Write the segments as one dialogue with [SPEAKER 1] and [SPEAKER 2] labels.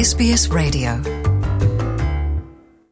[SPEAKER 1] SBS Radio.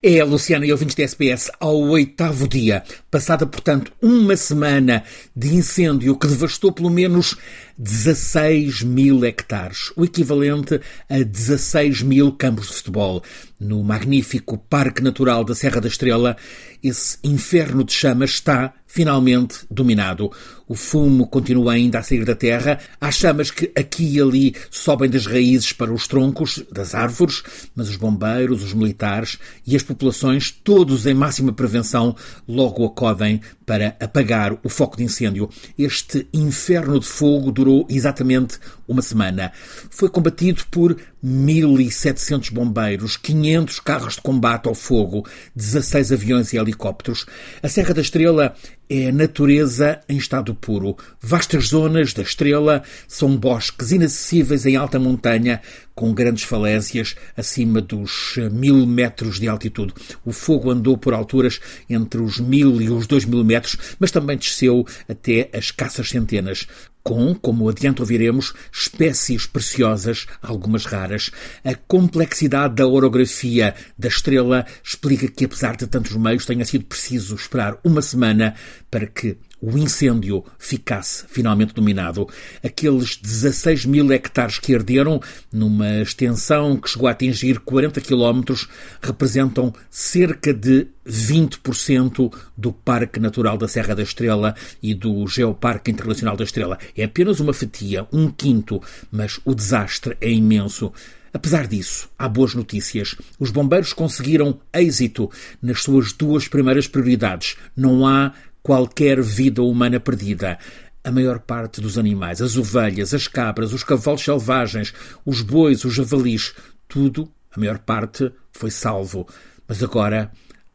[SPEAKER 2] É a Luciana e ouvintes da SBS ao oitavo dia, passada, portanto, uma semana de incêndio que devastou pelo menos 16 mil hectares, o equivalente a 16 mil campos de futebol. No magnífico Parque Natural da Serra da Estrela, esse inferno de chamas está finalmente dominado. O fumo continua ainda a sair da terra. Há chamas que aqui e ali sobem das raízes para os troncos das árvores, mas os bombeiros, os militares e as populações, todos em máxima prevenção, logo acodem para apagar o foco de incêndio. Este inferno de fogo durou exatamente uma semana. Foi combatido por 1.700 bombeiros, 500 carros de combate ao fogo, 16 aviões e helicópteros. A Serra da Estrela é a natureza em estado puro. Vastas zonas da Estrela são bosques inacessíveis em alta montanha, com grandes falésias acima dos mil metros de altitude. O fogo andou por alturas entre os mil e os dois mil metros, mas também desceu até as caças centenas com, como adiante ouviremos, espécies preciosas, algumas raras. A complexidade da orografia da estrela explica que, apesar de tantos meios, tenha sido preciso esperar uma semana para que o incêndio ficasse finalmente dominado. Aqueles 16 mil hectares que arderam, numa extensão que chegou a atingir 40 quilómetros, representam cerca de 20% do Parque Natural da Serra da Estrela e do Geoparque Internacional da Estrela. É apenas uma fatia, um quinto, mas o desastre é imenso. Apesar disso, há boas notícias. Os bombeiros conseguiram êxito nas suas duas primeiras prioridades. Não há qualquer vida humana perdida. A maior parte dos animais, as ovelhas, as cabras, os cavalos selvagens, os bois, os javalis, tudo, a maior parte, foi salvo. Mas agora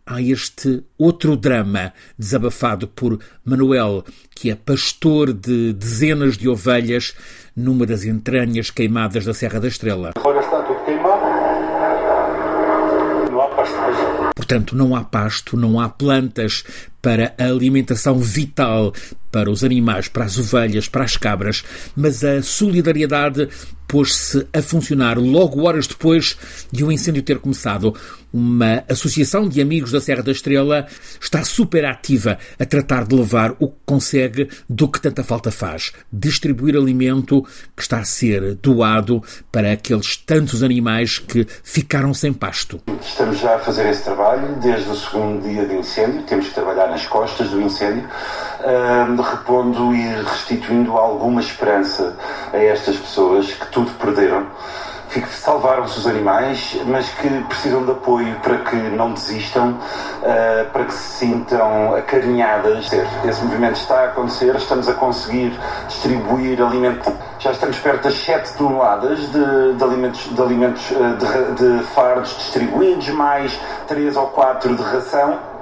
[SPEAKER 2] há este outro drama desabafado por Manuel, que é pastor de dezenas de ovelhas numa das entranhas queimadas da Serra da Estrela.
[SPEAKER 3] Olha, está tudo queimado. Não há pastagem.
[SPEAKER 2] Portanto, não há pasto, não há plantas para a alimentação vital para os animais, para as ovelhas, para as cabras, mas a solidariedade pôs-se a funcionar logo horas depois de o um incêndio ter começado. Uma associação de amigos da Serra da Estrela está super ativa a tratar de levar o que consegue do que tanta falta faz. Distribuir alimento que está a ser doado para aqueles tantos animais que ficaram sem pasto.
[SPEAKER 3] Estamos já a fazer esse trabalho desde o segundo dia de incêndio. Temos que trabalhar nas costas do incêndio, uh, repondo e restituindo alguma esperança a estas pessoas que tudo perderam. Salvaram-se os animais, mas que precisam de apoio para que não desistam, uh, para que se sintam acarinhadas. Esse movimento está a acontecer, estamos a conseguir distribuir alimento. Já estamos perto das 7 toneladas de, de alimentos, de, alimentos de, de fardos distribuídos, mais 3 ou 4 de ração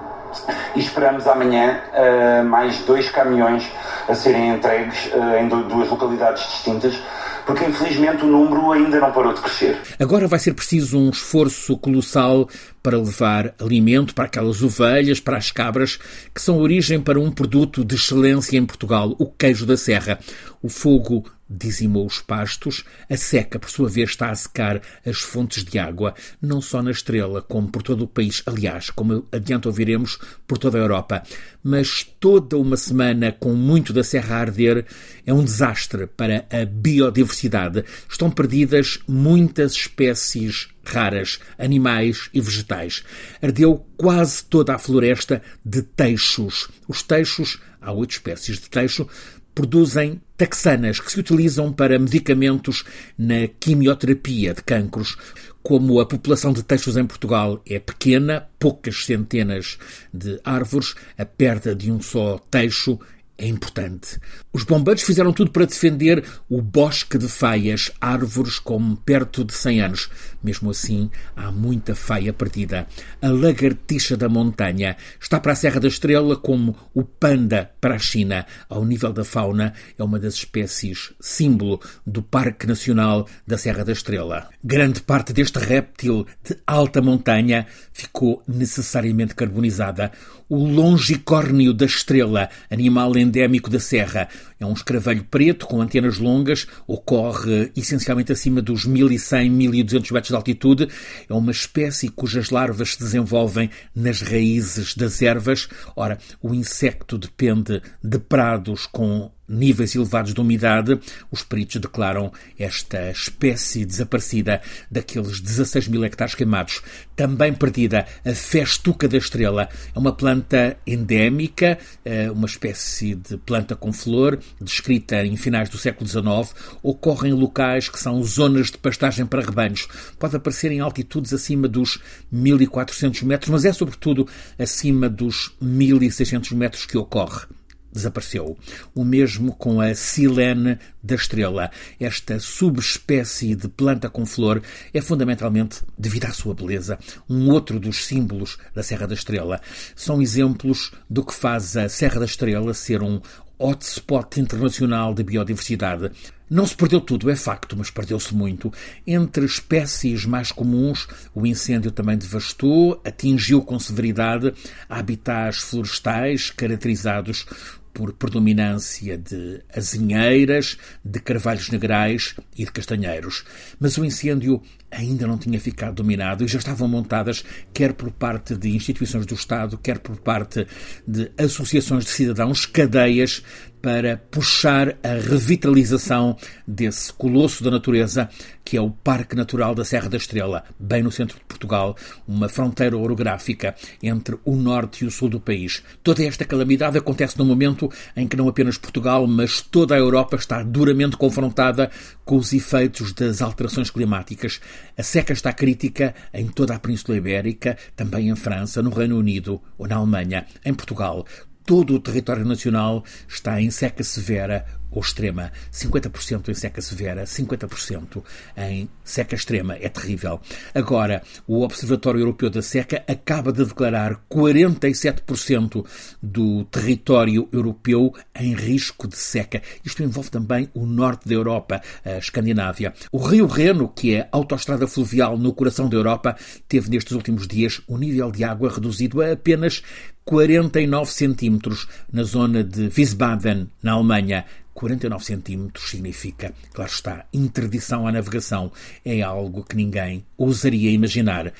[SPEAKER 3] e esperamos amanhã uh, mais dois caminhões a serem entregues uh, em duas localidades distintas porque infelizmente o número ainda não parou de crescer.
[SPEAKER 2] Agora vai ser preciso um esforço colossal para levar alimento para aquelas ovelhas, para as cabras, que são origem para um produto de excelência em Portugal, o queijo da serra. O fogo dizimou os pastos, a seca, por sua vez, está a secar as fontes de água, não só na Estrela, como por todo o país, aliás, como adiante ouviremos, por toda a Europa. Mas toda uma semana com muito da serra a arder é um desastre para a biodiversidade. Estão perdidas muitas espécies raras, animais e vegetais. Ardeu quase toda a floresta de teixos. Os teixos, há oito espécies de teixo, produzem taxanas que se utilizam para medicamentos na quimioterapia de cancros. Como a população de teixos em Portugal é pequena, poucas centenas de árvores, a perda de um só teixo é importante. Os bombeiros fizeram tudo para defender o bosque de faias, árvores com perto de 100 anos. Mesmo assim, há muita faia perdida. A lagartixa da montanha está para a Serra da Estrela como o panda para a China. Ao nível da fauna, é uma das espécies símbolo do Parque Nacional da Serra da Estrela. Grande parte deste réptil de alta montanha ficou necessariamente carbonizada. O longicórnio da estrela, animal endêmico endémico da Serra. É um escravelho preto com antenas longas, ocorre essencialmente acima dos 1100, 1200 metros de altitude. É uma espécie cujas larvas se desenvolvem nas raízes das ervas. Ora, o insecto depende de prados com níveis elevados de umidade, os peritos declaram esta espécie desaparecida daqueles 16 mil hectares queimados. Também perdida a festuca da estrela. É uma planta endémica, eh, uma espécie de planta com flor, descrita em finais do século XIX. Ocorre em locais que são zonas de pastagem para rebanhos. Pode aparecer em altitudes acima dos 1400 metros, mas é sobretudo acima dos 1600 metros que ocorre desapareceu. O mesmo com a silene da estrela. Esta subespécie de planta com flor é fundamentalmente devido à sua beleza. Um outro dos símbolos da Serra da Estrela. São exemplos do que faz a Serra da Estrela ser um hotspot internacional de biodiversidade. Não se perdeu tudo, é facto, mas perdeu-se muito. Entre espécies mais comuns, o incêndio também devastou, atingiu com severidade habitats florestais caracterizados por predominância de azinheiras, de carvalhos negrais e de castanheiros. Mas o incêndio ainda não tinha ficado dominado e já estavam montadas, quer por parte de instituições do Estado, quer por parte de associações de cidadãos, cadeias para puxar a revitalização desse colosso da natureza que é o Parque Natural da Serra da Estrela, bem no centro de Portugal, uma fronteira orográfica entre o norte e o sul do país. Toda esta calamidade acontece num momento em que não apenas Portugal, mas toda a Europa está duramente confrontada com os efeitos das alterações climáticas. A seca está crítica em toda a Península Ibérica, também em França, no Reino Unido ou na Alemanha, em Portugal todo o território nacional está em seca severa ou extrema. 50% em seca severa, 50% em seca extrema. É terrível. Agora, o Observatório Europeu da Seca acaba de declarar 47% do território europeu em risco de seca. Isto envolve também o norte da Europa, a Escandinávia. O Rio Reno, que é autoestrada fluvial no coração da Europa, teve nestes últimos dias o nível de água reduzido a apenas 49 centímetros na zona de Wiesbaden, na Alemanha. 49 centímetros significa, claro está, interdição à navegação. É algo que ninguém ousaria imaginar.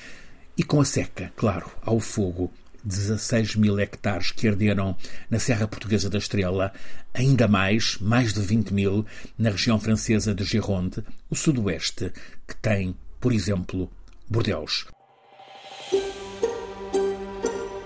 [SPEAKER 2] E com a seca, claro, ao fogo, 16 mil hectares que arderam na Serra Portuguesa da Estrela, ainda mais, mais de 20 mil, na região francesa de Gironde, o sudoeste, que tem, por exemplo, Bordeaux.